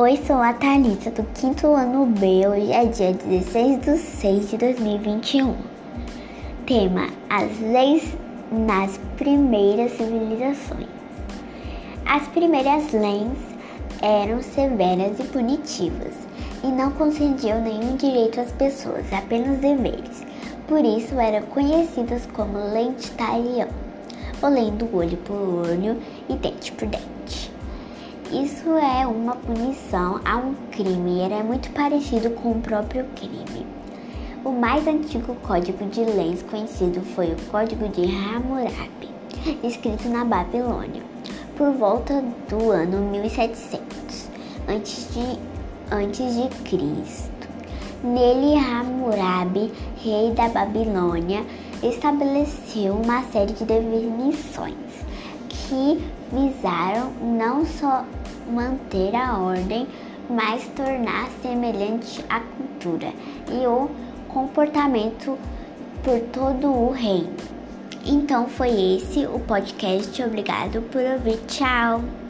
Oi, sou a Thalita do quinto ano B. Hoje é dia 16 de 6 de 2021. Tema: As leis nas primeiras civilizações. As primeiras leis eram severas e punitivas e não concediam nenhum direito às pessoas, apenas deveres. Por isso eram conhecidas como lei de talião, ou lei do olho por olho e dente por dente. Isso é uma punição a um crime e é muito parecido com o próprio crime. O mais antigo código de leis conhecido foi o Código de Hammurabi, escrito na Babilônia, por volta do ano 1700 antes de, antes de Cristo. Nele, Hammurabi, rei da Babilônia, estabeleceu uma série de definições que visaram não só manter a ordem, mas tornar semelhante a cultura e o comportamento por todo o reino. Então foi esse o podcast. Obrigado por ouvir. Tchau!